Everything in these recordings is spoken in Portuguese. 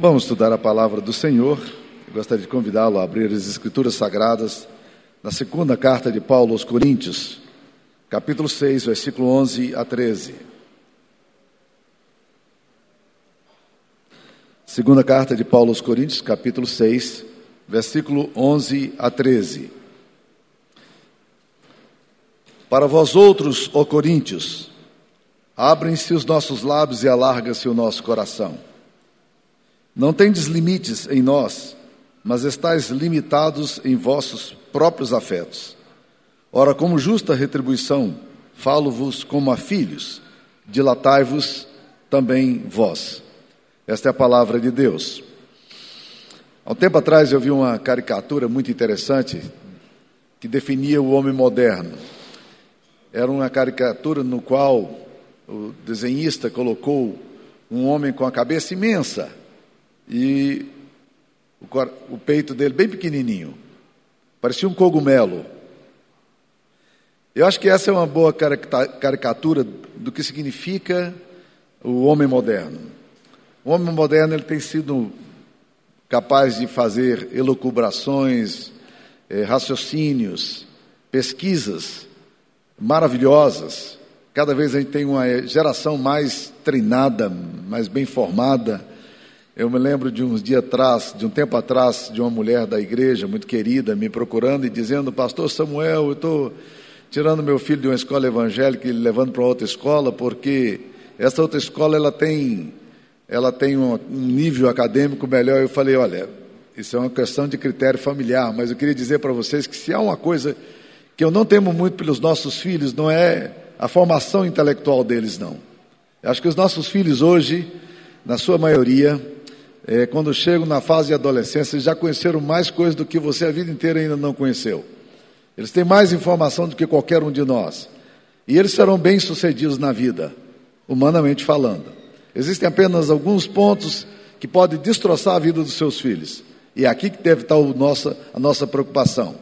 Vamos estudar a palavra do Senhor. Eu gostaria de convidá-lo a abrir as Escrituras Sagradas na segunda carta de Paulo aos Coríntios, capítulo 6, versículo 11 a 13. Segunda carta de Paulo aos Coríntios, capítulo 6, versículo 11 a 13. Para vós outros, ó Coríntios, abrem-se os nossos lábios e alarga-se o nosso coração. Não tendes limites em nós, mas estáis limitados em vossos próprios afetos. Ora, como justa retribuição, falo-vos como a filhos, dilatai-vos também vós. Esta é a palavra de Deus. Há um tempo atrás eu vi uma caricatura muito interessante que definia o homem moderno. Era uma caricatura no qual o desenhista colocou um homem com a cabeça imensa e o, peito dele bem pequenininho. Parecia um cogumelo. Eu acho que essa é uma boa caricatura do que significa o homem moderno. O homem moderno ele tem sido capaz de fazer elucubrações, eh, raciocínios, pesquisas maravilhosas. Cada vez a gente tem uma geração mais treinada, mais bem formada. Eu me lembro de uns dias atrás, de um tempo atrás, de uma mulher da igreja muito querida me procurando e dizendo: Pastor Samuel, eu estou tirando meu filho de uma escola evangélica e levando para outra escola porque essa outra escola ela tem ela tem um, nível acadêmico melhor. Eu falei: Olha, isso é uma questão de critério familiar, mas eu queria dizer para vocês que se há uma coisa que eu não temo muito pelos nossos filhos, não é a formação intelectual deles, não. Eu acho que os nossos filhos hoje, na sua maioria, é, quando chegam na fase de adolescência, eles já conheceram mais coisas do que você a vida inteira ainda não conheceu. Eles têm mais informação do que qualquer um de nós. E eles serão bem-sucedidos na vida, humanamente falando. Existem apenas alguns pontos que podem destroçar a vida dos seus filhos. E é aqui que deve estar nossa, a nossa preocupação.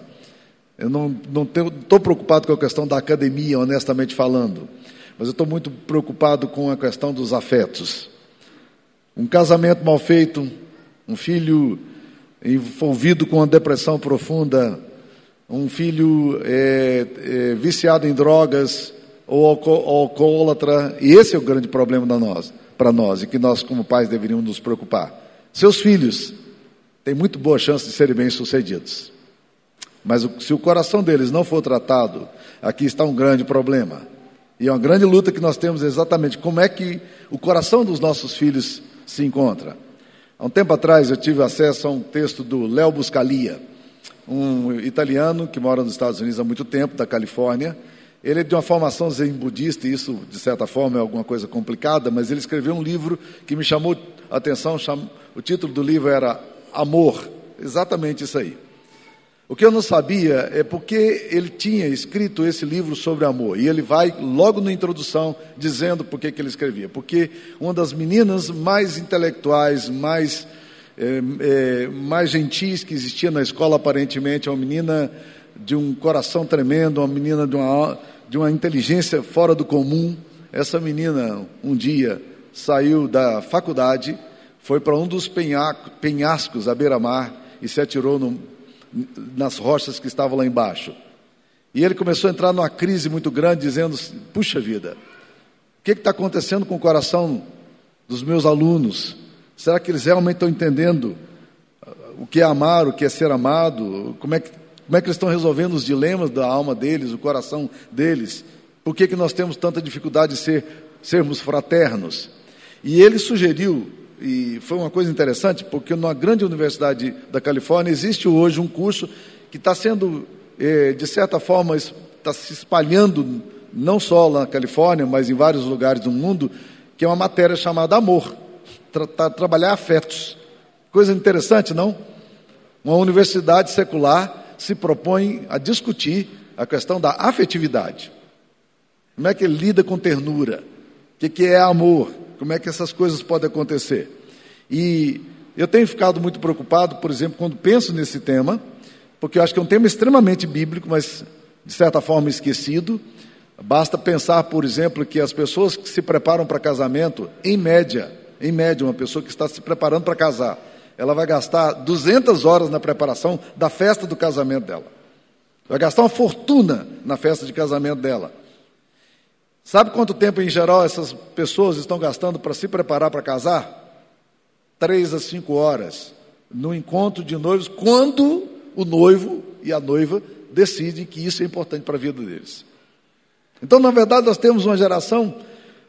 Eu não estou preocupado com a questão da academia, honestamente falando, mas eu estou muito preocupado com a questão dos afetos. Um casamento mal feito, um filho envolvido com uma depressão profunda, um filho é, é, viciado em drogas ou alcoólatra, e esse é o grande problema para nós, para nós, e que nós, como pais, deveríamos nos preocupar. Seus filhos têm muito boa chance de serem bem-sucedidos. Mas se o coração deles não for tratado, aqui está um grande problema. E é uma grande luta que nós temos exatamente como é que o coração dos nossos filhos se encontra. Há um tempo atrás eu tive acesso a um texto do Léo Buscalia, um italiano que mora nos Estados Unidos há muito tempo, da Califórnia. Ele é de uma formação zen budista, e isso, de certa forma, é alguma coisa complicada, mas ele escreveu um livro que me chamou a atenção. O título do livro era Amor, exatamente isso aí. O que eu não sabia é porque ele tinha escrito esse livro sobre amor. E ele vai logo na introdução dizendo por que ele escrevia. Porque uma das meninas mais intelectuais, mais, é, é, mais gentis que existia na escola, aparentemente, é uma menina de um coração tremendo, uma menina de uma, de uma inteligência fora do comum. Essa menina, um dia, saiu da faculdade, foi para um dos penhascos à beira-mar e se atirou no nas rochas que estavam lá embaixo. E ele começou a entrar numa crise muito grande, dizendo: Puxa vida, o que está acontecendo com o coração dos meus alunos? Será que eles realmente estão entendendo uh, o que é amar, o que é ser amado? Como é que, como é que eles estão resolvendo os dilemas da alma deles, o coração deles? Por que, que nós temos tanta dificuldade de ser, sermos fraternos? E ele sugeriu e foi uma coisa interessante, porque na grande universidade da Califórnia existe hoje um curso que está sendo, eh, de certa forma, está se espalhando, não só na Califórnia, mas em vários lugares do mundo, que é uma matéria chamada amor, tra tra trabalhar afetos. Coisa interessante, não? Uma universidade secular se propõe a discutir a questão da afetividade. Como é que ele lida com ternura? O que, é amor? Como é que essas coisas podem acontecer? E eu tenho ficado muito preocupado, por exemplo, quando penso nesse tema, porque eu acho que é um tema extremamente bíblico, mas de certa forma esquecido. Basta pensar, por exemplo, que as pessoas que se preparam para casamento, em média, em média, uma pessoa que está se preparando para casar, ela vai gastar 200 horas na preparação da festa do casamento dela. Vai gastar uma fortuna na festa de casamento dela. Sabe quanto tempo, em geral, essas pessoas estão gastando para se preparar para casar? Três a cinco horas no encontro de noivos, quando o noivo e a noiva decidem que isso é importante para a vida deles. Então, na verdade, nós temos uma geração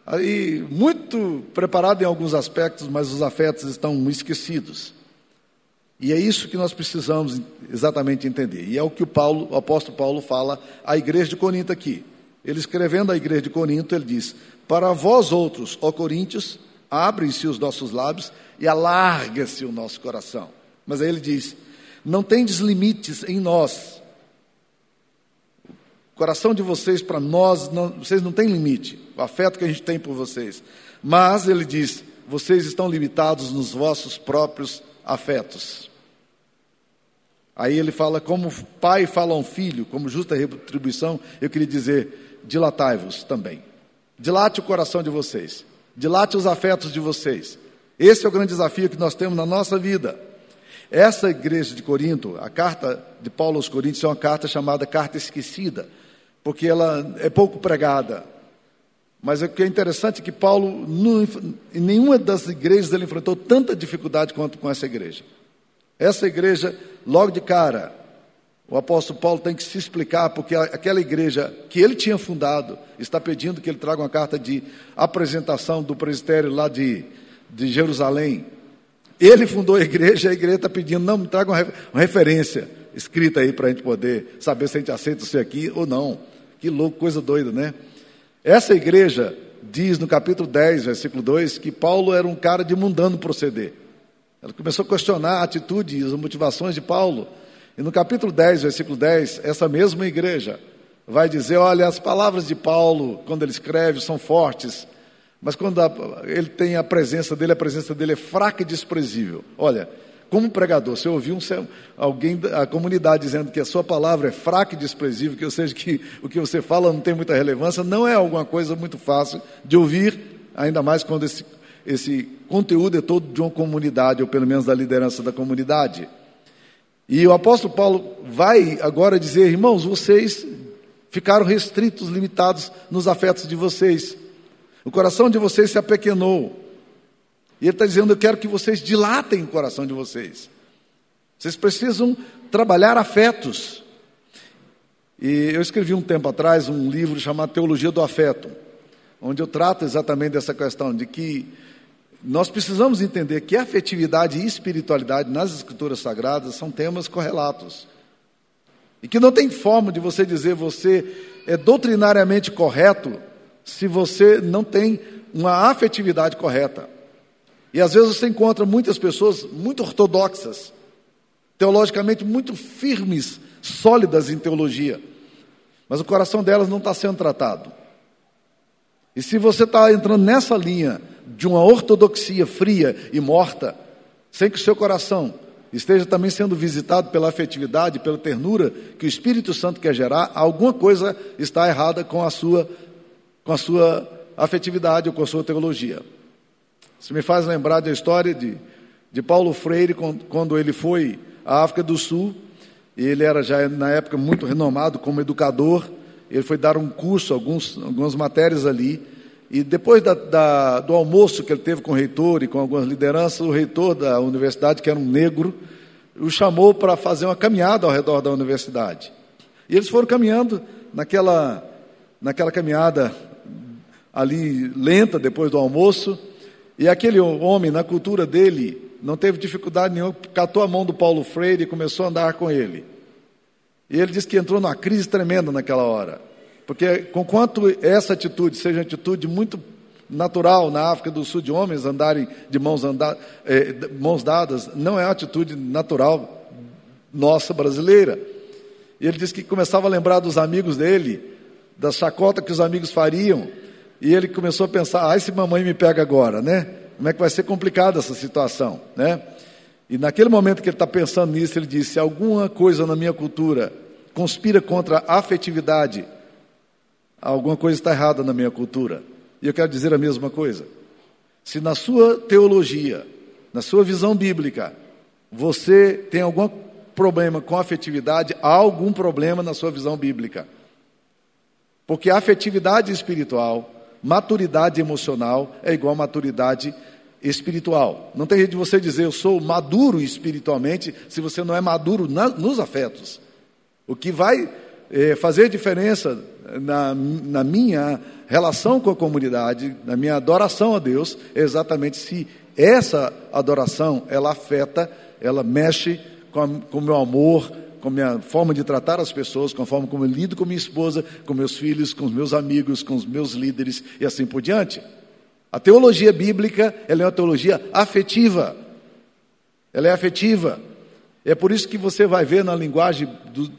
aí muito preparada em alguns aspectos, mas os afetos estão esquecidos. E é isso que nós precisamos exatamente entender. E é o que o, Paulo, o apóstolo Paulo fala à igreja de Corinto aqui. Ele escrevendo à igreja de Corinto, ele diz: Para vós outros, ó Coríntios, abrem-se os nossos lábios e alarga-se o nosso coração. Mas aí ele diz: Não tendes limites em nós, coração de vocês para nós, não, vocês não têm limite, o afeto que a gente tem por vocês. Mas ele diz: vocês estão limitados nos vossos próprios afetos. Aí ele fala, como pai fala a um filho, como justa retribuição, eu queria dizer: dilatai-vos também. Dilate o coração de vocês, dilate os afetos de vocês. Esse é o grande desafio que nós temos na nossa vida. Essa igreja de Corinto, a carta de Paulo aos Coríntios é uma carta chamada carta esquecida porque ela é pouco pregada. Mas o que é interessante é que Paulo, em nenhuma das igrejas, ele enfrentou tanta dificuldade quanto com essa igreja. Essa igreja, logo de cara, o apóstolo Paulo tem que se explicar, porque aquela igreja que ele tinha fundado está pedindo que ele traga uma carta de apresentação do presbitério lá de, de Jerusalém. Ele fundou a igreja, a igreja está pedindo, não, me traga uma referência escrita aí para a gente poder saber se a gente aceita isso aqui ou não. Que louco, coisa doida, né? Essa igreja diz no capítulo 10, versículo 2, que Paulo era um cara de mundano proceder. Ela começou a questionar a atitude e as motivações de Paulo. E no capítulo 10, versículo 10, essa mesma igreja vai dizer: olha, as palavras de Paulo, quando ele escreve, são fortes, mas quando a, ele tem a presença dele, a presença dele é fraca e desprezível. Olha, como pregador, se eu ouvir um, alguém da comunidade dizendo que a sua palavra é fraca e desprezível, que ou seja, que o que você fala não tem muita relevância, não é alguma coisa muito fácil de ouvir, ainda mais quando esse, esse conteúdo é todo de uma comunidade, ou pelo menos da liderança da comunidade. E o apóstolo Paulo vai agora dizer, irmãos, vocês ficaram restritos, limitados nos afetos de vocês. O coração de vocês se apequenou. E ele está dizendo: Eu quero que vocês dilatem o coração de vocês. Vocês precisam trabalhar afetos. E eu escrevi um tempo atrás um livro chamado Teologia do Afeto, onde eu trato exatamente dessa questão de que nós precisamos entender que afetividade e espiritualidade nas escrituras sagradas são temas correlatos. E que não tem forma de você dizer você é doutrinariamente correto se você não tem uma afetividade correta. E às vezes você encontra muitas pessoas muito ortodoxas, teologicamente muito firmes, sólidas em teologia, mas o coração delas não está sendo tratado. E se você está entrando nessa linha de uma ortodoxia fria e morta, sem que o seu coração esteja também sendo visitado pela afetividade, pela ternura que o Espírito Santo quer gerar, alguma coisa está errada com a sua, com a sua afetividade ou com a sua teologia. Isso me faz lembrar da história de, de Paulo Freire, quando ele foi à África do Sul. Ele era já na época muito renomado como educador. Ele foi dar um curso, alguns, algumas matérias ali. E depois da, da, do almoço que ele teve com o reitor e com algumas lideranças, o reitor da universidade, que era um negro, o chamou para fazer uma caminhada ao redor da universidade. E eles foram caminhando naquela, naquela caminhada ali lenta depois do almoço. E aquele homem, na cultura dele, não teve dificuldade nenhuma, catou a mão do Paulo Freire e começou a andar com ele. E ele disse que entrou numa crise tremenda naquela hora. Porque, conquanto essa atitude seja uma atitude muito natural na África do Sul de homens andarem de mãos, andar, eh, mãos dadas, não é uma atitude natural nossa brasileira. E ele disse que começava a lembrar dos amigos dele, da chacota que os amigos fariam, e ele começou a pensar: ai, se mamãe me pega agora, né? Como é que vai ser complicada essa situação, né? E naquele momento que ele está pensando nisso, ele disse: se alguma coisa na minha cultura conspira contra a afetividade, alguma coisa está errada na minha cultura. E eu quero dizer a mesma coisa. Se na sua teologia, na sua visão bíblica, você tem algum problema com afetividade, há algum problema na sua visão bíblica. Porque afetividade espiritual, maturidade emocional é igual maturidade espiritual. Não tem jeito de você dizer eu sou maduro espiritualmente se você não é maduro na, nos afetos. O que vai é, fazer diferença na, na minha relação com a comunidade, na minha adoração a Deus, é exatamente se essa adoração ela afeta, ela mexe com o meu amor, com a minha forma de tratar as pessoas, com a forma como eu lido com minha esposa, com meus filhos, com os meus amigos, com os meus líderes e assim por diante. A teologia bíblica, ela é uma teologia afetiva. Ela é afetiva. É por isso que você vai ver na linguagem do,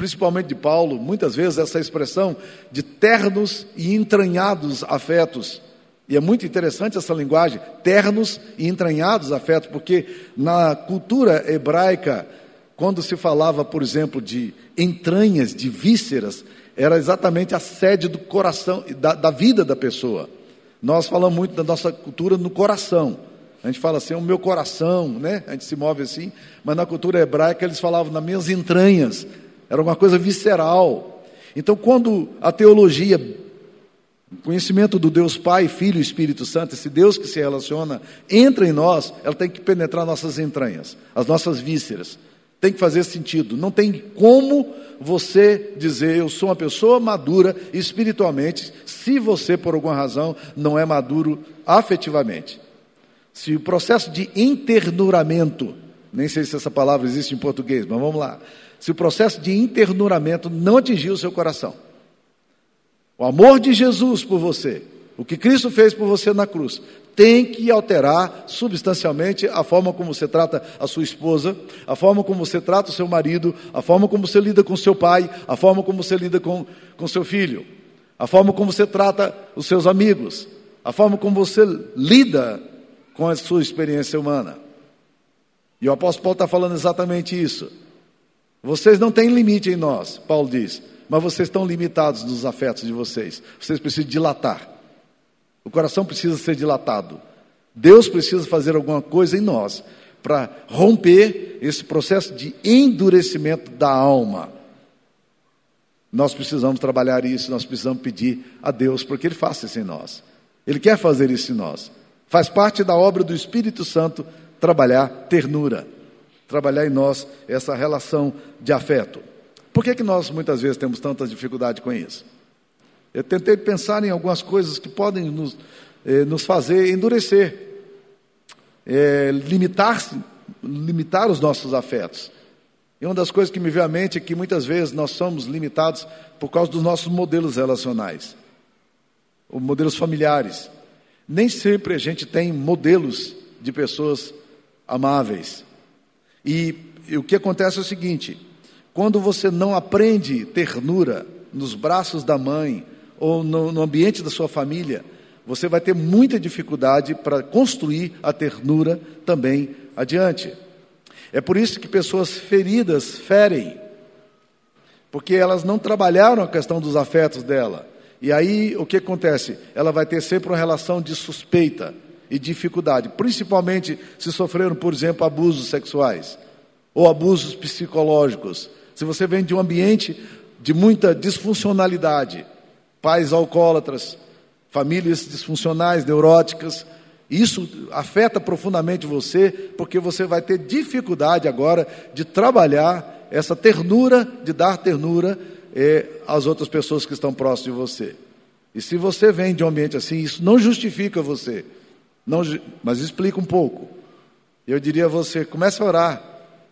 principalmente de Paulo, muitas vezes essa expressão de ternos e entranhados afetos. E é muito interessante essa linguagem, ternos e entranhados afetos, porque na cultura hebraica, quando se falava, por exemplo, de entranhas, de vísceras, era exatamente a sede do coração, da, da vida da pessoa. Nós falamos muito da nossa cultura no coração. A gente fala assim, o meu coração, né? A gente se move assim, mas na cultura hebraica eles falavam nas minhas entranhas, era uma coisa visceral. Então, quando a teologia, o conhecimento do Deus Pai, Filho e Espírito Santo, esse Deus que se relaciona, entra em nós, ela tem que penetrar nossas entranhas, as nossas vísceras. Tem que fazer sentido. Não tem como você dizer eu sou uma pessoa madura espiritualmente, se você, por alguma razão, não é maduro afetivamente. Se o processo de internuramento, nem sei se essa palavra existe em português, mas vamos lá se o processo de internuramento não atingiu o seu coração. O amor de Jesus por você, o que Cristo fez por você na cruz, tem que alterar substancialmente a forma como você trata a sua esposa, a forma como você trata o seu marido, a forma como você lida com seu pai, a forma como você lida com, com seu filho, a forma como você trata os seus amigos, a forma como você lida com a sua experiência humana. E o apóstolo Paulo está falando exatamente isso. Vocês não têm limite em nós, Paulo diz, mas vocês estão limitados nos afetos de vocês. Vocês precisam dilatar. O coração precisa ser dilatado. Deus precisa fazer alguma coisa em nós para romper esse processo de endurecimento da alma. Nós precisamos trabalhar isso, nós precisamos pedir a Deus para que Ele faça isso em nós. Ele quer fazer isso em nós. Faz parte da obra do Espírito Santo trabalhar ternura trabalhar em nós essa relação de afeto. Por que, que nós muitas vezes temos tanta dificuldade com isso? Eu tentei pensar em algumas coisas que podem nos, eh, nos fazer endurecer, eh, limitar, limitar os nossos afetos. E uma das coisas que me veio à mente é que muitas vezes nós somos limitados por causa dos nossos modelos relacionais, ou modelos familiares. Nem sempre a gente tem modelos de pessoas amáveis. E, e o que acontece é o seguinte: quando você não aprende ternura nos braços da mãe ou no, no ambiente da sua família, você vai ter muita dificuldade para construir a ternura também adiante. É por isso que pessoas feridas ferem, porque elas não trabalharam a questão dos afetos dela. E aí o que acontece? Ela vai ter sempre uma relação de suspeita e dificuldade, principalmente se sofreram, por exemplo, abusos sexuais ou abusos psicológicos. Se você vem de um ambiente de muita disfuncionalidade, pais alcoólatras, famílias disfuncionais, neuróticas, isso afeta profundamente você, porque você vai ter dificuldade agora de trabalhar essa ternura, de dar ternura eh, às outras pessoas que estão próximas de você. E se você vem de um ambiente assim, isso não justifica você. Não, mas explica um pouco. Eu diria a você, comece a orar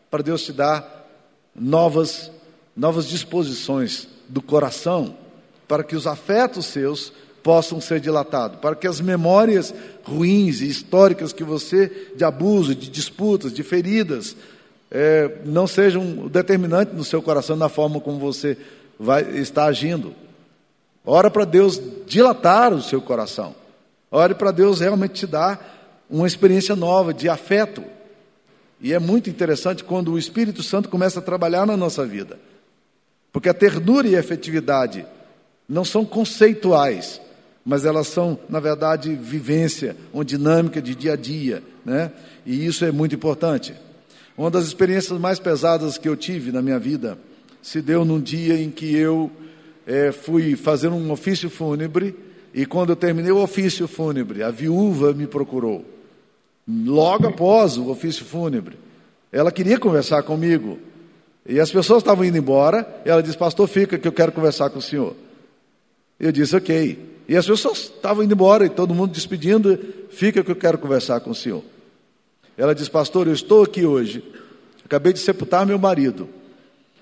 para Deus te dar novas, novas disposições do coração para que os afetos seus possam ser dilatados, para que as memórias ruins e históricas que você de abuso, de disputas, de feridas, é, não sejam determinantes no seu coração na forma como você vai estar agindo. Ora para Deus dilatar o seu coração. Ore para Deus realmente te dar uma experiência nova de afeto. E é muito interessante quando o Espírito Santo começa a trabalhar na nossa vida. Porque a ternura e a afetividade não são conceituais, mas elas são, na verdade, vivência, uma dinâmica de dia a dia, né? E isso é muito importante. Uma das experiências mais pesadas que eu tive na minha vida se deu num dia em que eu é, fui fazer um ofício fúnebre e quando eu terminei o ofício fúnebre, a viúva me procurou. Logo após o ofício fúnebre, ela queria conversar comigo. E as pessoas estavam indo embora, ela disse: Pastor, fica que eu quero conversar com o senhor. Eu disse: Ok. E as pessoas estavam indo embora e todo mundo despedindo, fica que eu quero conversar com o senhor. Ela diz, pastor, eu estou aqui hoje, acabei de sepultar meu marido,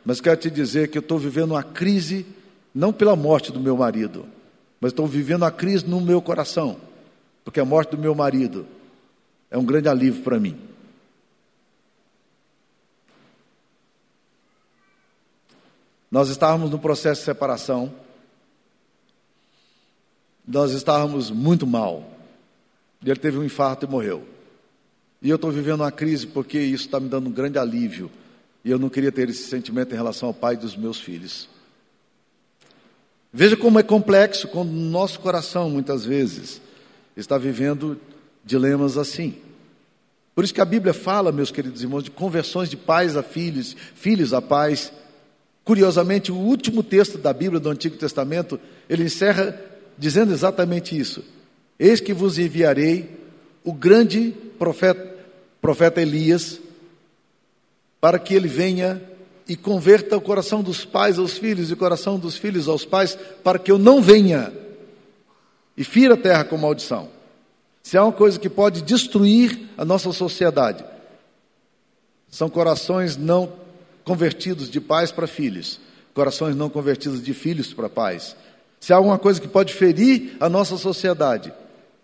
mas quero te dizer que eu estou vivendo uma crise, não pela morte do meu marido, mas estou vivendo uma crise no meu coração, porque a morte do meu marido é um grande alívio para mim. Nós estávamos no processo de separação, nós estávamos muito mal. Ele teve um infarto e morreu. E eu estou vivendo uma crise porque isso está me dando um grande alívio. E eu não queria ter esse sentimento em relação ao pai dos meus filhos. Veja como é complexo quando nosso coração, muitas vezes, está vivendo dilemas assim. Por isso que a Bíblia fala, meus queridos irmãos, de conversões de pais a filhos, filhos a pais. Curiosamente, o último texto da Bíblia do Antigo Testamento, ele encerra dizendo exatamente isso: Eis que vos enviarei o grande profeta, profeta Elias, para que ele venha e converta o coração dos pais aos filhos e o coração dos filhos aos pais, para que eu não venha e fira a terra com maldição. Se há uma coisa que pode destruir a nossa sociedade, são corações não convertidos de pais para filhos, corações não convertidos de filhos para pais. Se há alguma coisa que pode ferir a nossa sociedade,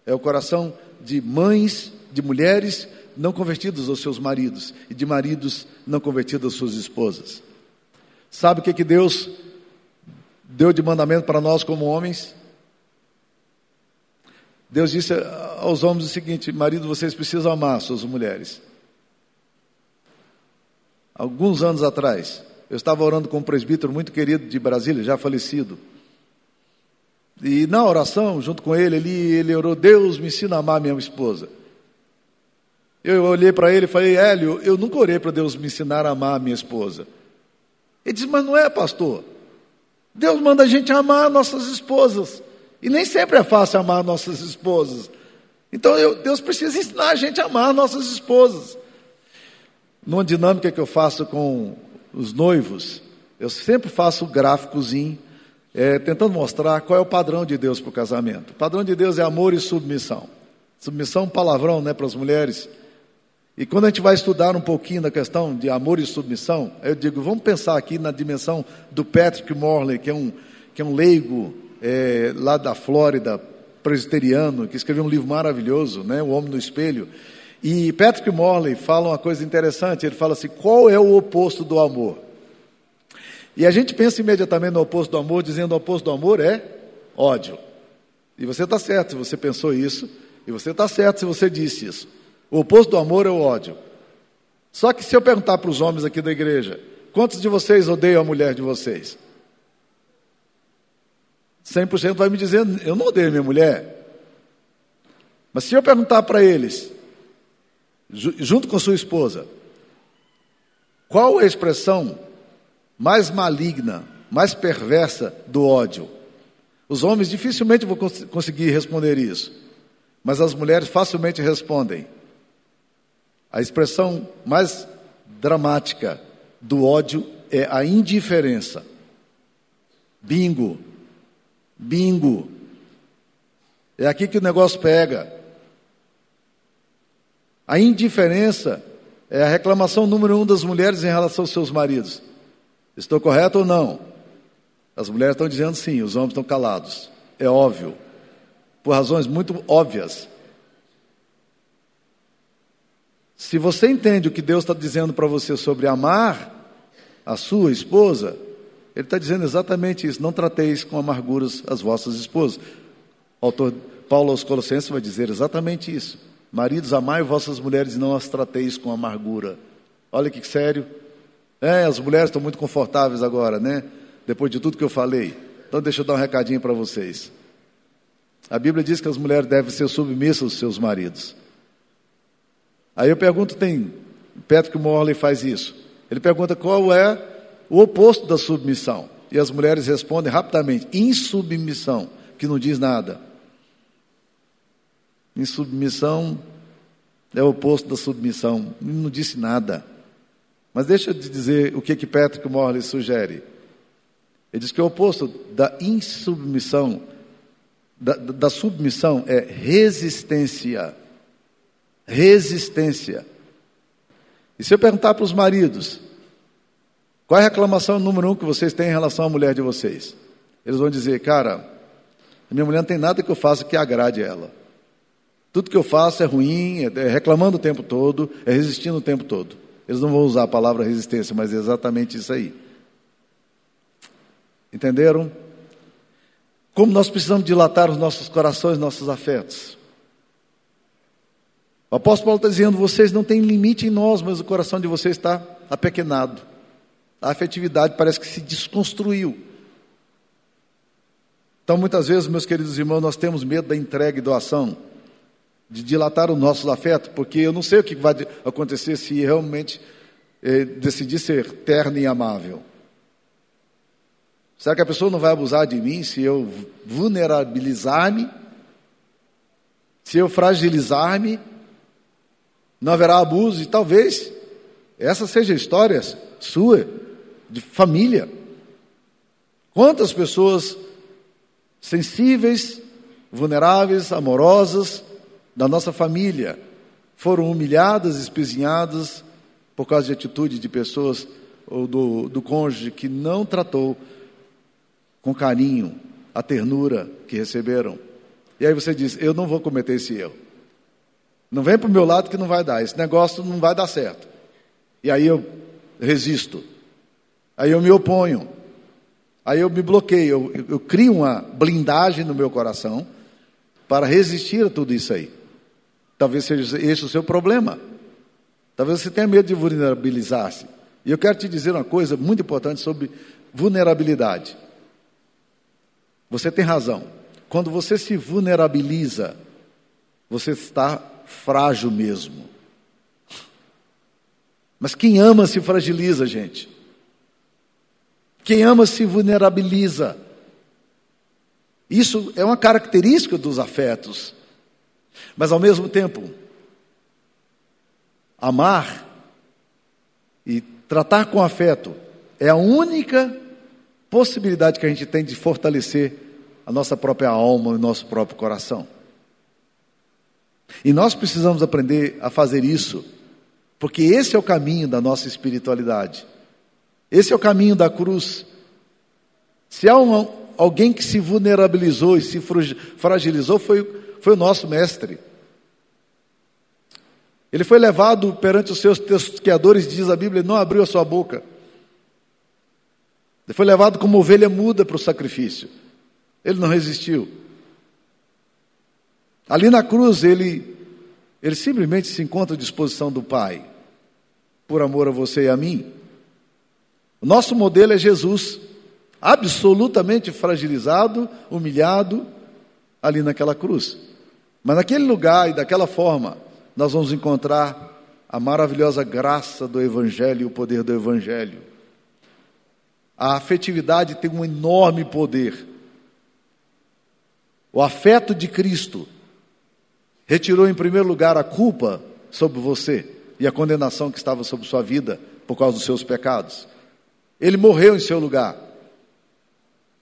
é o coração de mães, de mulheres não convertidas aos seus maridos e de maridos não convertidos às suas esposas. Sabe o que, que Deus deu de mandamento para nós como homens? Deus disse aos homens o seguinte: marido, vocês precisam amar suas mulheres. Alguns anos atrás, eu estava orando com um presbítero muito querido de Brasília, já falecido. E na oração, junto com ele, ele, ele orou: Deus me ensina a amar minha esposa. Eu olhei para ele e falei: Hélio, eu nunca orei para Deus me ensinar a amar a minha esposa. Ele disse: Mas não é, pastor. Deus manda a gente amar nossas esposas. E nem sempre é fácil amar nossas esposas. Então eu, Deus precisa ensinar a gente a amar nossas esposas. Numa dinâmica que eu faço com os noivos, eu sempre faço gráficozinho é, tentando mostrar qual é o padrão de Deus para o casamento. O padrão de Deus é amor e submissão. Submissão é palavrão né, para as mulheres. E quando a gente vai estudar um pouquinho da questão de amor e submissão, eu digo, vamos pensar aqui na dimensão do Patrick Morley, que é um, que é um leigo é, lá da Flórida, presbiteriano, que escreveu um livro maravilhoso, né, O Homem no Espelho. E Patrick Morley fala uma coisa interessante, ele fala assim, qual é o oposto do amor? E a gente pensa imediatamente no oposto do amor, dizendo o oposto do amor é ódio. E você está certo se você pensou isso, e você está certo se você disse isso. O oposto do amor é o ódio. Só que se eu perguntar para os homens aqui da igreja, quantos de vocês odeiam a mulher de vocês? 100% vai me dizer, eu não odeio minha mulher. Mas se eu perguntar para eles, junto com sua esposa, qual a expressão mais maligna, mais perversa do ódio. Os homens dificilmente vão cons conseguir responder isso, mas as mulheres facilmente respondem. A expressão mais dramática do ódio é a indiferença. Bingo. Bingo. É aqui que o negócio pega. A indiferença é a reclamação número um das mulheres em relação aos seus maridos. Estou correto ou não? As mulheres estão dizendo sim, os homens estão calados. É óbvio. Por razões muito óbvias. Se você entende o que Deus está dizendo para você sobre amar a sua esposa, Ele está dizendo exatamente isso. Não trateis com amarguras as vossas esposas. O autor Paulo aos Colossenses vai dizer exatamente isso. Maridos, amai vossas mulheres e não as trateis com amargura. Olha que sério. É, as mulheres estão muito confortáveis agora, né? Depois de tudo que eu falei. Então deixa eu dar um recadinho para vocês. A Bíblia diz que as mulheres devem ser submissas aos seus maridos. Aí eu pergunto, tem Patrick Morley faz isso. Ele pergunta qual é o oposto da submissão. E as mulheres respondem rapidamente: insubmissão, que não diz nada. Insubmissão é o oposto da submissão. Não disse nada. Mas deixa eu te dizer o que que Patrick Morley sugere. Ele diz que o oposto da insubmissão, da, da submissão é resistência. Resistência. E se eu perguntar para os maridos, qual é a reclamação número um que vocês têm em relação à mulher de vocês? Eles vão dizer, cara, minha mulher não tem nada que eu faça que agrade ela. Tudo que eu faço é ruim, é reclamando o tempo todo, é resistindo o tempo todo. Eles não vão usar a palavra resistência, mas é exatamente isso aí. Entenderam? Como nós precisamos dilatar os nossos corações, nossos afetos. O apóstolo Paulo está dizendo: vocês não têm limite em nós, mas o coração de vocês está apequenado. A afetividade parece que se desconstruiu. Então, muitas vezes, meus queridos irmãos, nós temos medo da entrega e doação, de dilatar o nosso afeto, porque eu não sei o que vai acontecer se realmente eh, decidir ser terno e amável. Será que a pessoa não vai abusar de mim se eu vulnerabilizar-me? Se eu fragilizar-me? Não haverá abuso e talvez essa seja a história sua, de família. Quantas pessoas sensíveis, vulneráveis, amorosas da nossa família foram humilhadas, espezinhadas por causa de atitude de pessoas ou do, do cônjuge que não tratou com carinho, a ternura que receberam. E aí você diz: Eu não vou cometer esse erro. Não vem para o meu lado que não vai dar. Esse negócio não vai dar certo. E aí eu resisto. Aí eu me oponho. Aí eu me bloqueio. Eu, eu, crio uma blindagem no meu coração para resistir a tudo isso aí. Talvez seja esse o seu problema. Talvez você tenha medo de vulnerabilizar-se. E eu quero te dizer uma coisa muito importante sobre vulnerabilidade. Você tem razão. Quando você se vulnerabiliza, você está frágil mesmo. Mas quem ama se fragiliza, gente. Quem ama se vulnerabiliza. Isso é uma característica dos afetos. Mas ao mesmo tempo, amar e tratar com afeto é a única possibilidade que a gente tem de fortalecer a nossa própria alma e o nosso próprio coração. E nós precisamos aprender a fazer isso, porque esse é o caminho da nossa espiritualidade. Esse é o caminho da cruz. Se há um, alguém que se vulnerabilizou e se fragilizou, foi, foi o nosso mestre. Ele foi levado perante os seus testemunhadores, diz a Bíblia, não abriu a sua boca. Ele foi levado como ovelha muda para o sacrifício. Ele não resistiu. Ali na cruz, ele, ele simplesmente se encontra à disposição do Pai, por amor a você e a mim. O nosso modelo é Jesus, absolutamente fragilizado, humilhado, ali naquela cruz. Mas naquele lugar e daquela forma, nós vamos encontrar a maravilhosa graça do Evangelho e o poder do Evangelho. A afetividade tem um enorme poder. O afeto de Cristo retirou em primeiro lugar a culpa sobre você e a condenação que estava sobre sua vida por causa dos seus pecados. Ele morreu em seu lugar.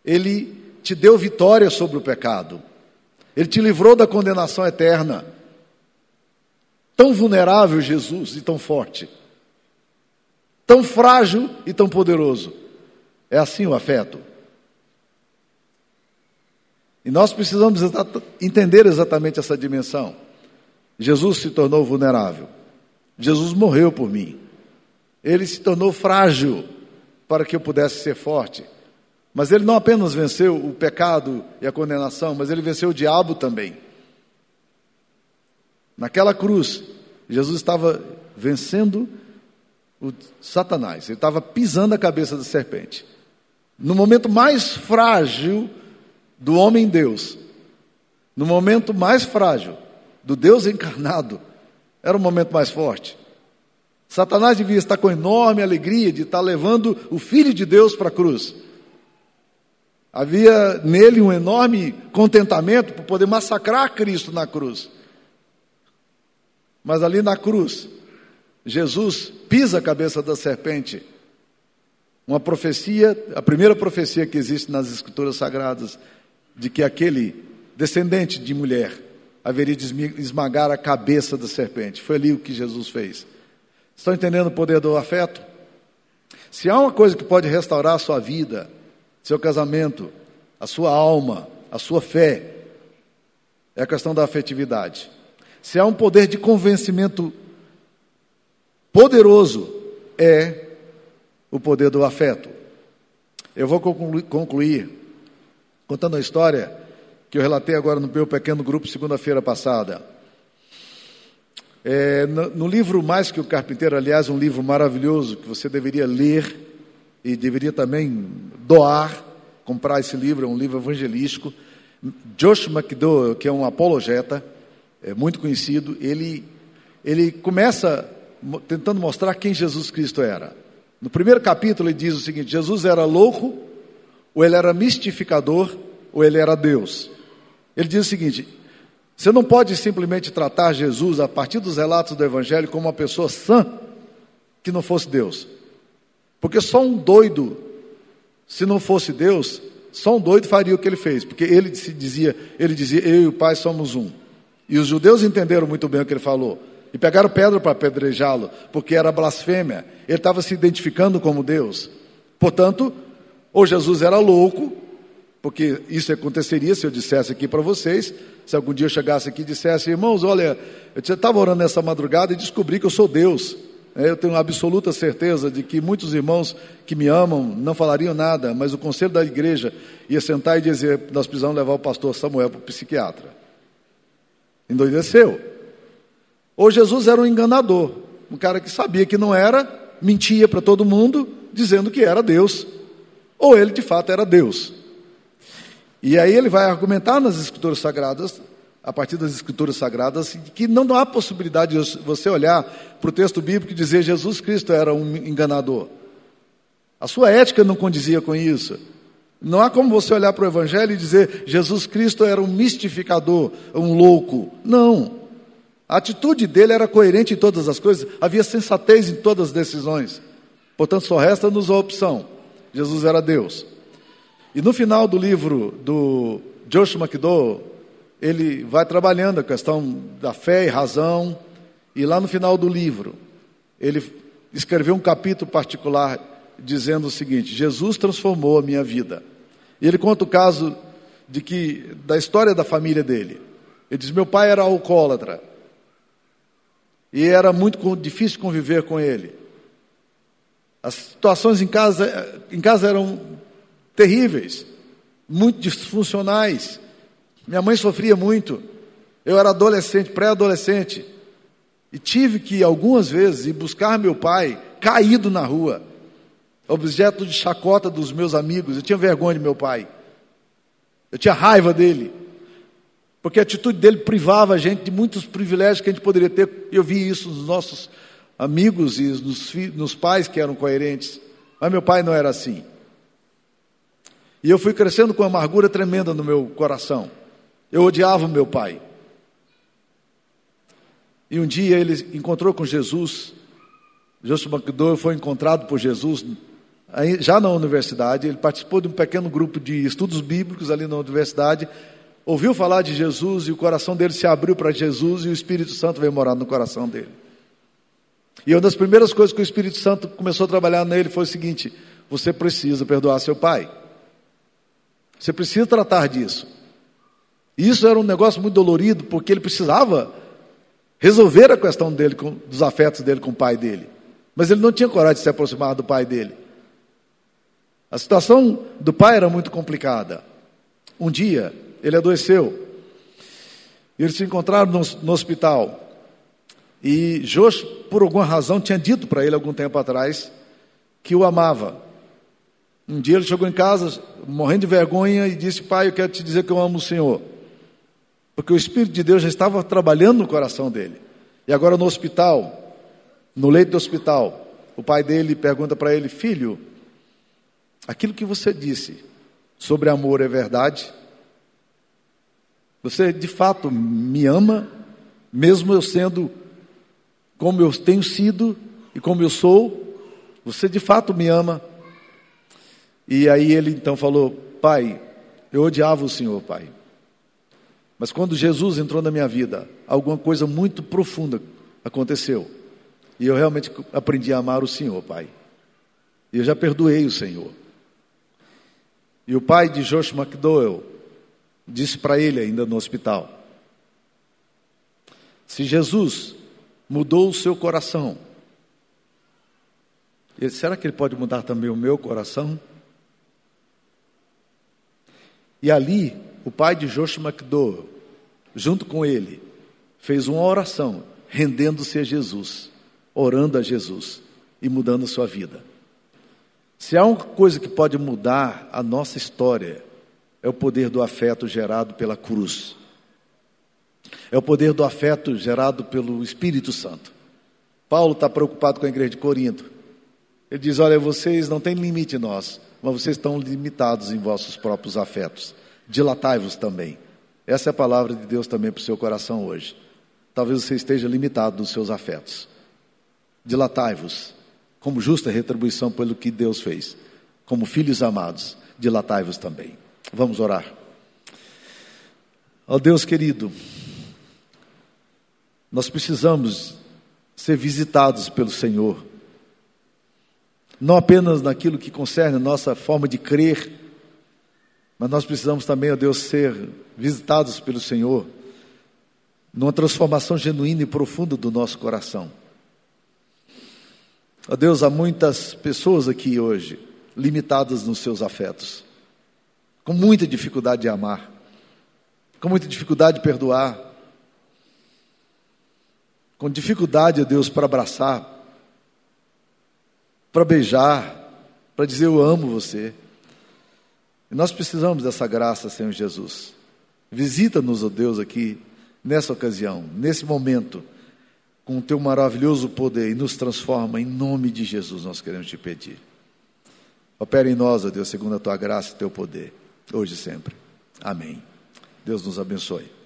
Ele te deu vitória sobre o pecado. Ele te livrou da condenação eterna. Tão vulnerável Jesus e tão forte. Tão frágil e tão poderoso. É assim o afeto. E nós precisamos entender exatamente essa dimensão. Jesus se tornou vulnerável. Jesus morreu por mim. Ele se tornou frágil para que eu pudesse ser forte. Mas ele não apenas venceu o pecado e a condenação, mas ele venceu o diabo também. Naquela cruz, Jesus estava vencendo o Satanás, ele estava pisando a cabeça da serpente. No momento mais frágil do homem Deus, no momento mais frágil do Deus encarnado, era o momento mais forte. Satanás devia estar com enorme alegria de estar levando o Filho de Deus para a cruz. Havia nele um enorme contentamento por poder massacrar Cristo na cruz. Mas ali na cruz, Jesus pisa a cabeça da serpente. Uma profecia, a primeira profecia que existe nas Escrituras Sagradas, de que aquele descendente de mulher haveria de esmagar a cabeça da serpente. Foi ali o que Jesus fez. Estão entendendo o poder do afeto? Se há uma coisa que pode restaurar a sua vida, seu casamento, a sua alma, a sua fé, é a questão da afetividade. Se há um poder de convencimento poderoso, é o poder do afeto. Eu vou concluir contando a história que eu relatei agora no meu pequeno grupo segunda-feira passada. É, no, no, livro Mais que o Carpinteiro, aliás, um livro maravilhoso que você deveria ler e deveria também doar, comprar esse livro, é um livro evangelístico. Josh McDowell, que é um apologeta, é muito conhecido, ele, ele começa tentando mostrar quem Jesus Cristo era. No primeiro capítulo ele diz o seguinte: Jesus era louco, ou ele era mistificador, ou ele era Deus. Ele diz o seguinte: você não pode simplesmente tratar Jesus, a partir dos relatos do Evangelho, como uma pessoa sã que não fosse Deus. Porque só um doido, se não fosse Deus, só um doido faria o que ele fez. Porque ele se dizia, ele dizia, eu e o Pai somos um. E os judeus entenderam muito bem o que ele falou. E pegaram pedra para apedrejá-lo, porque era blasfêmia. Ele estava se identificando como Deus. Portanto, ou Jesus era louco, porque isso aconteceria se eu dissesse aqui para vocês, se algum dia eu chegasse aqui e dissesse, irmãos, olha, eu estava orando nessa madrugada e descobri que eu sou Deus. É, eu tenho absoluta certeza de que muitos irmãos que me amam não falariam nada, mas o conselho da igreja ia sentar e dizer: nós precisamos levar o pastor Samuel para o psiquiatra. Endoideceu. Ou Jesus era um enganador, um cara que sabia que não era, mentia para todo mundo, dizendo que era Deus. Ou ele de fato era Deus. E aí ele vai argumentar nas escrituras sagradas, a partir das escrituras sagradas, que não há possibilidade de você olhar para o texto bíblico e dizer Jesus Cristo era um enganador. A sua ética não condizia com isso. Não há como você olhar para o Evangelho e dizer Jesus Cristo era um mistificador, um louco. Não. A atitude dele era coerente em todas as coisas, havia sensatez em todas as decisões. Portanto, só resta-nos a opção: Jesus era Deus. E no final do livro do Joshua McDowell, ele vai trabalhando a questão da fé e razão, e lá no final do livro, ele escreveu um capítulo particular dizendo o seguinte: Jesus transformou a minha vida. E ele conta o caso de que da história da família dele. Ele diz: meu pai era alcoólatra e era muito difícil conviver com ele. As situações em casa, em casa eram terríveis, muito disfuncionais. Minha mãe sofria muito. Eu era adolescente, pré-adolescente, e tive que algumas vezes ir buscar meu pai caído na rua, objeto de chacota dos meus amigos. Eu tinha vergonha de meu pai. Eu tinha raiva dele. Porque a atitude dele privava a gente de muitos privilégios que a gente poderia ter. Eu vi isso nos nossos amigos e nos, nos pais que eram coerentes. Mas meu pai não era assim. E eu fui crescendo com amargura tremenda no meu coração. Eu odiava o meu pai. E um dia ele encontrou com Jesus. Joshua McDowell foi encontrado por Jesus já na universidade. Ele participou de um pequeno grupo de estudos bíblicos ali na universidade. Ouviu falar de Jesus e o coração dele se abriu para Jesus e o Espírito Santo veio morar no coração dele. E uma das primeiras coisas que o Espírito Santo começou a trabalhar nele foi o seguinte: você precisa perdoar seu pai. Você precisa tratar disso. Isso era um negócio muito dolorido, porque ele precisava resolver a questão dele, com, dos afetos dele com o pai dele. Mas ele não tinha coragem de se aproximar do pai dele. A situação do pai era muito complicada. Um dia, ele adoeceu. Eles se encontraram no, no hospital. E Josh, por alguma razão, tinha dito para ele algum tempo atrás que o amava. Um dia ele chegou em casa, morrendo de vergonha, e disse: Pai, eu quero te dizer que eu amo o Senhor. porque o Espírito de Deus já estava trabalhando no coração dele. E agora no hospital, no leito do hospital, o pai dele pergunta para ele: Filho, aquilo que você disse sobre amor é verdade? Você de fato me ama, mesmo eu sendo como eu tenho sido e como eu sou? Você de fato me ama? E aí ele então falou: Pai, eu odiava o Senhor, Pai. Mas quando Jesus entrou na minha vida, alguma coisa muito profunda aconteceu. E eu realmente aprendi a amar o Senhor, Pai. E eu já perdoei o Senhor. E o pai de Josh McDowell disse para ele ainda no hospital: Se Jesus mudou o seu coração, ele, será que ele pode mudar também o meu coração? E ali, o pai de Josh McDowell, junto com ele, fez uma oração, rendendo-se a Jesus, orando a Jesus e mudando a sua vida. Se há uma coisa que pode mudar a nossa história, é o poder do afeto gerado pela cruz. É o poder do afeto gerado pelo Espírito Santo. Paulo está preocupado com a igreja de Corinto. Ele diz: Olha, vocês não têm limite nós, mas vocês estão limitados em vossos próprios afetos. Dilatai-vos também. Essa é a palavra de Deus também para o seu coração hoje. Talvez você esteja limitado nos seus afetos. Dilatai-vos, como justa retribuição pelo que Deus fez. Como filhos amados, dilatai-vos também. Vamos orar. Ó oh Deus querido, nós precisamos ser visitados pelo Senhor não apenas naquilo que concerne a nossa forma de crer, mas nós precisamos também, ó Deus, ser visitados pelo Senhor numa transformação genuína e profunda do nosso coração. Ó Deus, há muitas pessoas aqui hoje limitadas nos seus afetos, com muita dificuldade de amar, com muita dificuldade de perdoar, com dificuldade, ó Deus, para abraçar, para beijar, para dizer eu amo você. E nós precisamos dessa graça, Senhor Jesus. Visita-nos, ó Deus, aqui, nessa ocasião, nesse momento, com o teu maravilhoso poder e nos transforma em nome de Jesus, nós queremos te pedir. Opera em nós, ó Deus, segundo a tua graça e teu poder, hoje e sempre. Amém. Deus nos abençoe.